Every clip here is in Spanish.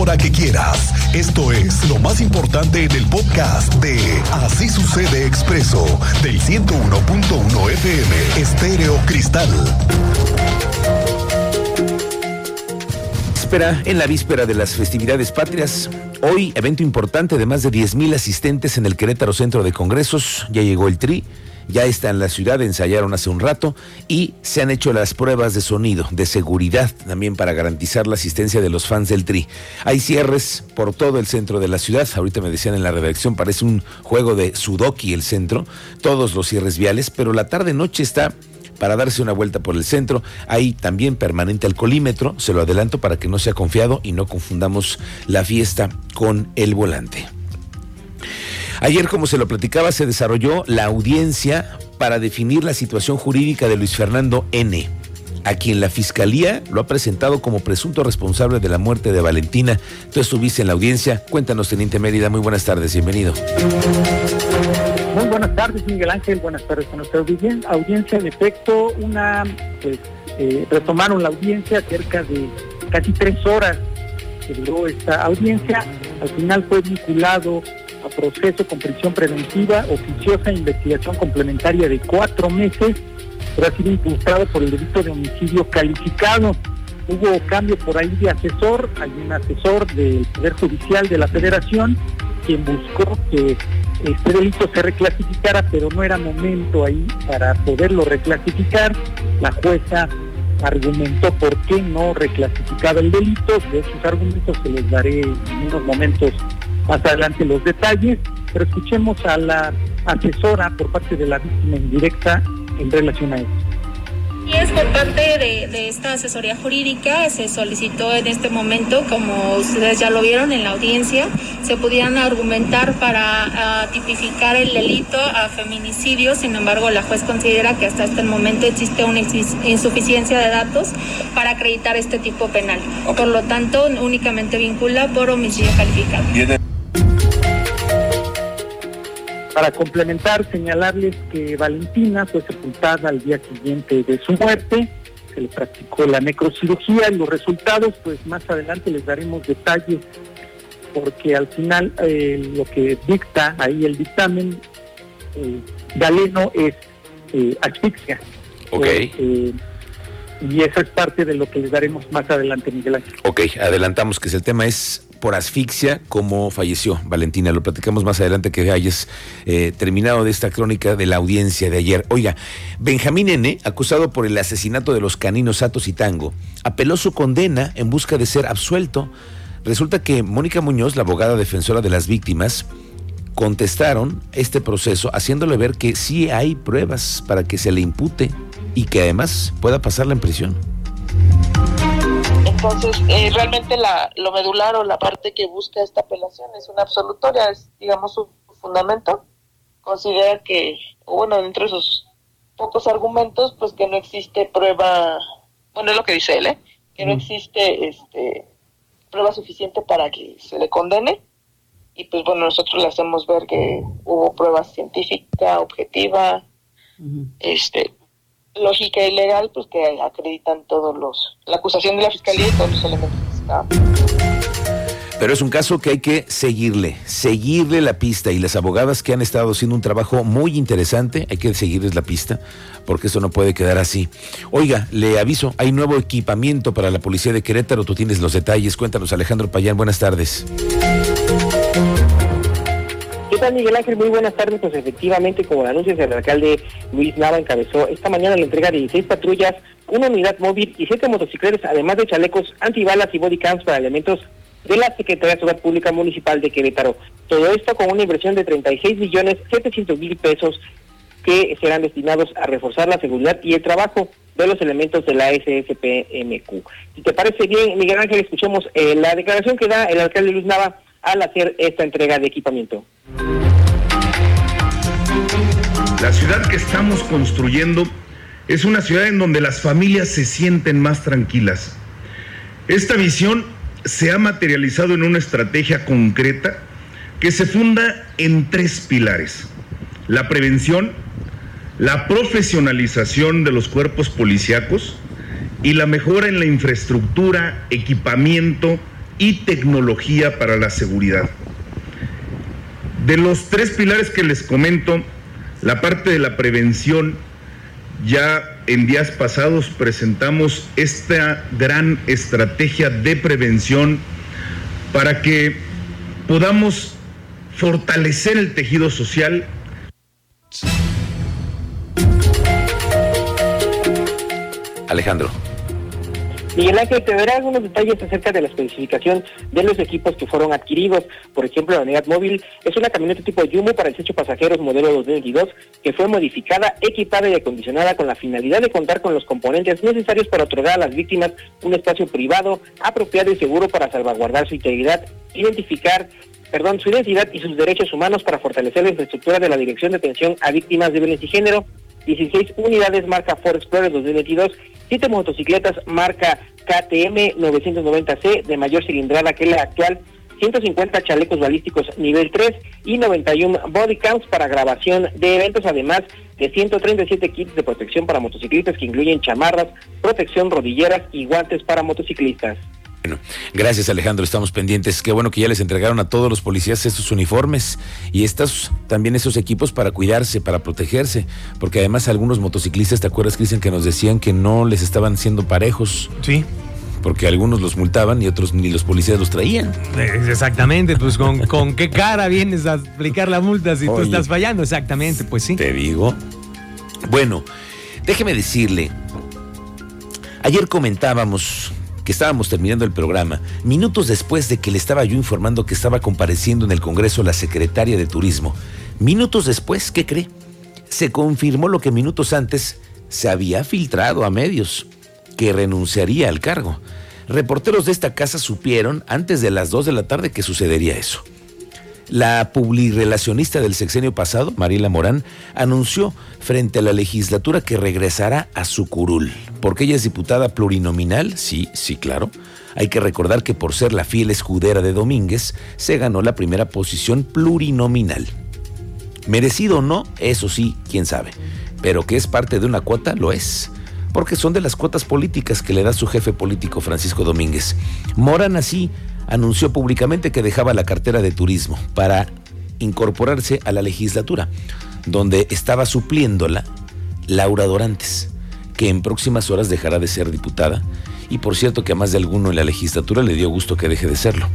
hora que quieras. Esto es lo más importante en el podcast de Así sucede expreso del 101.1 FM Estéreo Cristal. Espera en la víspera de las festividades patrias. Hoy, evento importante de más de 10.000 asistentes en el Querétaro Centro de Congresos. Ya llegó el TRI ya está en la ciudad, ensayaron hace un rato y se han hecho las pruebas de sonido, de seguridad también para garantizar la asistencia de los fans del Tri. Hay cierres por todo el centro de la ciudad, ahorita me decían en la redacción, parece un juego de sudoki el centro, todos los cierres viales, pero la tarde-noche está para darse una vuelta por el centro. Hay también permanente alcoholímetro, se lo adelanto para que no sea confiado y no confundamos la fiesta con el volante. Ayer, como se lo platicaba, se desarrolló la audiencia para definir la situación jurídica de Luis Fernando N., a quien la Fiscalía lo ha presentado como presunto responsable de la muerte de Valentina. Tú estuviste en la audiencia. Cuéntanos, Teniente Mérida. Muy buenas tardes. Bienvenido. Muy buenas tardes, Miguel Ángel. Buenas tardes a nuestra audiencia. En efecto, una, pues, eh, retomaron la audiencia cerca de casi tres horas que duró esta audiencia. Al final fue vinculado a proceso con prisión preventiva oficiosa e investigación complementaria de cuatro meses, pero ha sido impulsado por el delito de homicidio calificado. Hubo cambio por ahí de asesor, hay un asesor del Poder Judicial de la Federación quien buscó que este delito se reclasificara, pero no era momento ahí para poderlo reclasificar. La jueza argumentó por qué no reclasificaba el delito. De esos argumentos se les daré en unos momentos más adelante los detalles, pero escuchemos a la asesora por parte de la víctima indirecta en relación a esto. Y es por parte de, esta asesoría jurídica, se solicitó en este momento, como ustedes ya lo vieron en la audiencia, se pudieran argumentar para ah, tipificar el delito a feminicidio, sin embargo la juez considera que hasta este momento existe una insuficiencia de datos para acreditar este tipo penal. Por lo tanto, únicamente vincula por homicidio calificado. Para complementar, señalarles que Valentina fue sepultada al día siguiente de su muerte, se le practicó la necrocirugía y los resultados, pues más adelante les daremos detalles, porque al final eh, lo que dicta ahí el dictamen eh, galeno es eh, asfixia. Ok. Eh, y eso es parte de lo que les daremos más adelante, Miguel Ángel. Ok, adelantamos que el tema es por asfixia como falleció Valentina. Lo platicamos más adelante que hayas eh, terminado de esta crónica de la audiencia de ayer. Oiga, Benjamín N., acusado por el asesinato de los caninos Atos y Tango, apeló su condena en busca de ser absuelto. Resulta que Mónica Muñoz, la abogada defensora de las víctimas, contestaron este proceso haciéndole ver que sí hay pruebas para que se le impute y que además pueda pasarla en prisión. Entonces, eh, realmente la, lo medular o la parte que busca esta apelación es una absolutoria, es, digamos, su fundamento. Considera que, bueno, dentro de sus pocos argumentos, pues que no existe prueba, bueno, es lo que dice él, ¿eh? que no existe este, prueba suficiente para que se le condene. Y pues bueno, nosotros le hacemos ver que hubo prueba científica, objetiva, este, lógica y legal, pues que acreditan todos los, la acusación de la fiscalía y todos los elementos Pero es un caso que hay que seguirle, seguirle la pista y las abogadas que han estado haciendo un trabajo muy interesante, hay que seguirles la pista porque esto no puede quedar así. Oiga, le aviso, hay nuevo equipamiento para la policía de Querétaro, tú tienes los detalles, cuéntanos Alejandro Payán, buenas tardes. ¿Qué tal, Miguel Ángel? Muy buenas tardes. Pues efectivamente, como lo anuncia el alcalde Luis Nava encabezó esta mañana la entrega de 16 patrullas, una unidad móvil y siete motocicletas, además de chalecos antibalas y bodycams para elementos de la Secretaría de Seguridad Pública Municipal de Querétaro. Todo esto con una inversión de 36 millones 700 mil pesos que serán destinados a reforzar la seguridad y el trabajo de los elementos de la SSPMQ. Si te parece bien, Miguel Ángel, escuchemos eh, la declaración que da el alcalde Luis Nava al hacer esta entrega de equipamiento. La ciudad que estamos construyendo es una ciudad en donde las familias se sienten más tranquilas. Esta visión se ha materializado en una estrategia concreta que se funda en tres pilares. La prevención, la profesionalización de los cuerpos policíacos y la mejora en la infraestructura, equipamiento y tecnología para la seguridad. De los tres pilares que les comento, la parte de la prevención, ya en días pasados presentamos esta gran estrategia de prevención para que podamos fortalecer el tejido social. Alejandro. Miguel Ángel, te daré algunos detalles acerca de la especificación de los equipos que fueron adquiridos. Por ejemplo, la unidad móvil es una camioneta tipo Jumbo para 18 pasajeros modelo 2022 que fue modificada, equipada y acondicionada con la finalidad de contar con los componentes necesarios para otorgar a las víctimas un espacio privado, apropiado y seguro para salvaguardar su integridad, identificar perdón, su identidad y sus derechos humanos para fortalecer la infraestructura de la Dirección de Atención a Víctimas de Violencia y Género, 16 unidades marca Ford Explorer 2022 siete motocicletas marca KTM 990C de mayor cilindrada que la actual, 150 chalecos balísticos nivel 3 y 91 body cams para grabación de eventos, además de 137 kits de protección para motociclistas que incluyen chamarras, protección rodilleras y guantes para motociclistas. Bueno, gracias Alejandro, estamos pendientes. Qué bueno que ya les entregaron a todos los policías estos uniformes y estos también esos equipos para cuidarse, para protegerse, porque además algunos motociclistas, ¿te acuerdas Cristian que nos decían que no les estaban siendo parejos? Sí. Porque algunos los multaban y otros ni los policías los traían. Exactamente, pues con, con qué cara vienes a aplicar la multa si tú estás fallando, exactamente, pues sí. Te digo. Bueno, déjeme decirle, ayer comentábamos estábamos terminando el programa, minutos después de que le estaba yo informando que estaba compareciendo en el Congreso la secretaria de Turismo. Minutos después, ¿qué cree? Se confirmó lo que minutos antes se había filtrado a medios, que renunciaría al cargo. Reporteros de esta casa supieron antes de las 2 de la tarde que sucedería eso. La publirelacionista del sexenio pasado, Marila Morán, anunció frente a la legislatura que regresará a su curul, porque ella es diputada plurinominal, sí, sí, claro. Hay que recordar que por ser la fiel escudera de Domínguez, se ganó la primera posición plurinominal. Merecido o no, eso sí, quién sabe. Pero que es parte de una cuota, lo es. Porque son de las cuotas políticas que le da su jefe político Francisco Domínguez. Morán así anunció públicamente que dejaba la cartera de turismo para incorporarse a la legislatura, donde estaba supliéndola Laura Dorantes, que en próximas horas dejará de ser diputada. Y por cierto que a más de alguno en la legislatura le dio gusto que deje de serlo.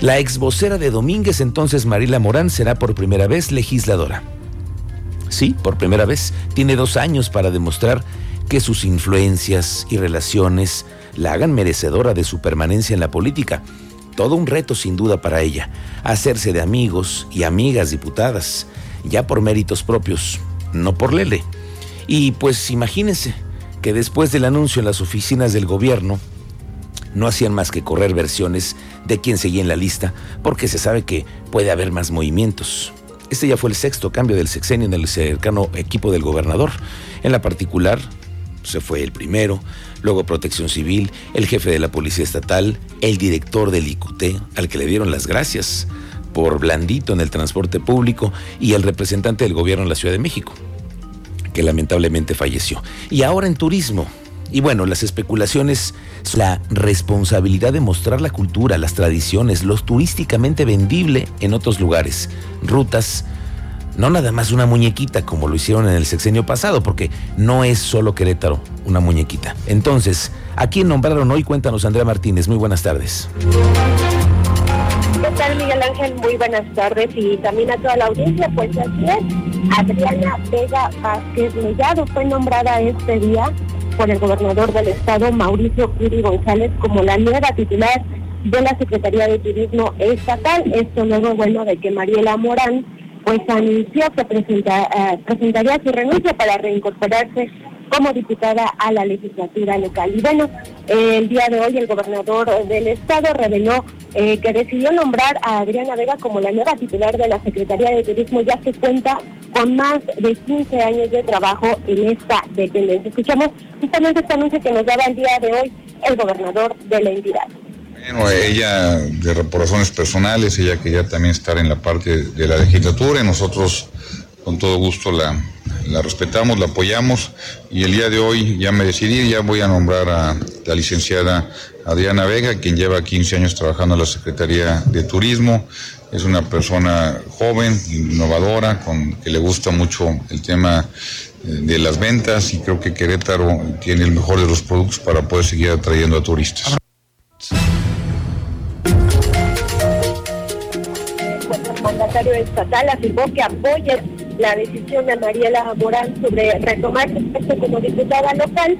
La ex vocera de Domínguez, entonces Marila Morán, será por primera vez legisladora. Sí, por primera vez. Tiene dos años para demostrar que sus influencias y relaciones la hagan merecedora de su permanencia en la política todo un reto sin duda para ella, hacerse de amigos y amigas diputadas, ya por méritos propios, no por lele. Y pues imagínense que después del anuncio en las oficinas del gobierno, no hacían más que correr versiones de quién seguía en la lista, porque se sabe que puede haber más movimientos. Este ya fue el sexto cambio del sexenio en el cercano equipo del gobernador. En la particular, se fue el primero, luego Protección Civil, el jefe de la Policía Estatal, el director del ICUT, al que le dieron las gracias por blandito en el transporte público, y el representante del gobierno en la Ciudad de México, que lamentablemente falleció. Y ahora en turismo. Y bueno, las especulaciones, la responsabilidad de mostrar la cultura, las tradiciones, lo turísticamente vendible en otros lugares, rutas, no nada más una muñequita como lo hicieron en el sexenio pasado, porque no es solo Querétaro una muñequita. Entonces, ¿a quién nombraron hoy? Cuéntanos, Andrea Martínez. Muy buenas tardes. ¿Qué tal, Miguel Ángel? Muy buenas tardes y también a toda la audiencia. Pues así es, Adriana Vega Vázquez Mellado fue nombrada este día por el gobernador del estado, Mauricio Curi González, como la nueva titular de la Secretaría de Turismo Estatal. Esto luego, bueno, de que Mariela Morán pues anunció que eh, presentaría su renuncia para reincorporarse como diputada a la legislatura local. Y bueno, el día de hoy el gobernador del estado reveló eh, que decidió nombrar a Adriana Vega como la nueva titular de la Secretaría de Turismo, ya que cuenta con más de 15 años de trabajo en esta dependencia. Escuchamos justamente este anuncio que nos daba el día de hoy el gobernador de la entidad. Bueno, ella, de, por razones personales, ella quería también estar en la parte de la legislatura y nosotros con todo gusto la, la respetamos, la apoyamos y el día de hoy ya me decidí, ya voy a nombrar a la licenciada Adriana Vega, quien lleva 15 años trabajando en la Secretaría de Turismo. Es una persona joven, innovadora, con que le gusta mucho el tema eh, de las ventas y creo que Querétaro tiene el mejor de los productos para poder seguir atrayendo a turistas. Mandatario estatal afirmó que apoya la decisión de Mariela Morán sobre retomar su puesto como diputada local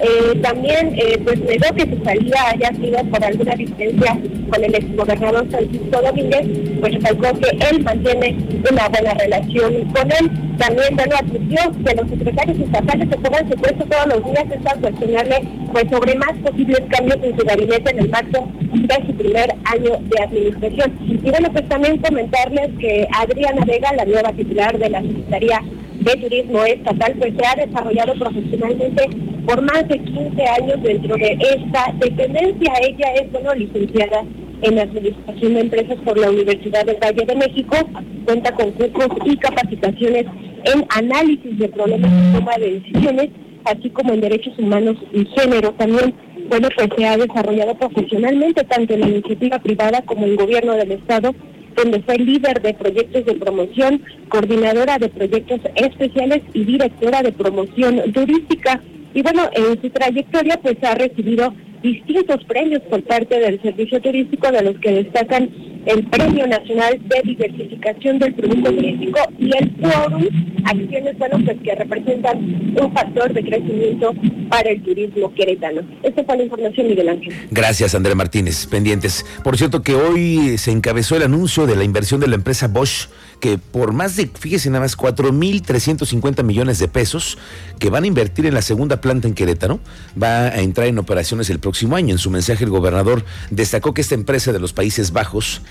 eh, también eh, pues negó que su salida haya sido por alguna diferencia con el exgobernador Francisco Domínguez, pues recalcó que él mantiene una buena relación con él. También bueno, admitió que los secretarios estatales se pongan su puesto todos los días es cuestionarle pues sobre más posibles cambios en su gabinete en el marco de su primer año de administración. Y bueno, pues también comentarles que Adriana Vega, la nueva titular de la Secretaría de Turismo Estatal, pues se ha desarrollado profesionalmente por más de 15 años dentro de esta dependencia. Ella es, bueno, licenciada en Administración de Empresas por la Universidad del Valle de México, cuenta con cursos y capacitaciones en análisis de problemas y toma de decisiones, así como en derechos humanos y género. También, bueno, pues se ha desarrollado profesionalmente tanto en la iniciativa privada como en el gobierno del Estado donde fue líder de proyectos de promoción, coordinadora de proyectos especiales y directora de promoción turística. Y bueno, en su trayectoria pues ha recibido distintos premios por parte del servicio turístico, de los que destacan el Premio Nacional de Diversificación del Producto Turístico y el Forum, acciones bueno, pues, que representan un factor de crecimiento para el turismo queretano. Esta fue la información, Miguel Ángel. Gracias, Andrea Martínez. Pendientes. Por cierto, que hoy se encabezó el anuncio de la inversión de la empresa Bosch, que por más de, fíjese nada más, 4.350 millones de pesos que van a invertir en la segunda planta en Querétaro, va a entrar en operaciones el próximo año. En su mensaje, el gobernador destacó que esta empresa de los Países Bajos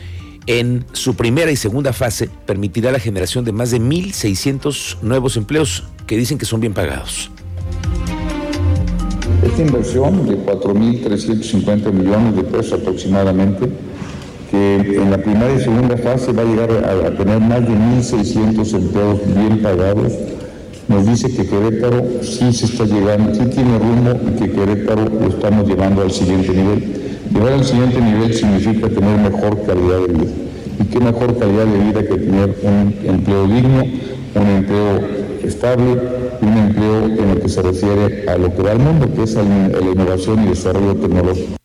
en su primera y segunda fase permitirá la generación de más de 1.600 nuevos empleos que dicen que son bien pagados. Esta inversión de 4.350 millones de pesos aproximadamente, que en la primera y segunda fase va a llegar a, tener más de 1.600 empleos bien pagados, nos dice que Querétaro sí se está llegando, sí tiene rumbo y que Querétaro lo estamos llevando al siguiente nivel. Llevar al siguiente nivel significa tener mejor calidad de vida. ¿Y qué mejor calidad de vida que tener un empleo digno, un empleo estable, un empleo en el que se refiere a lo que va al mundo, que es la innovación y desarrollo tecnológico.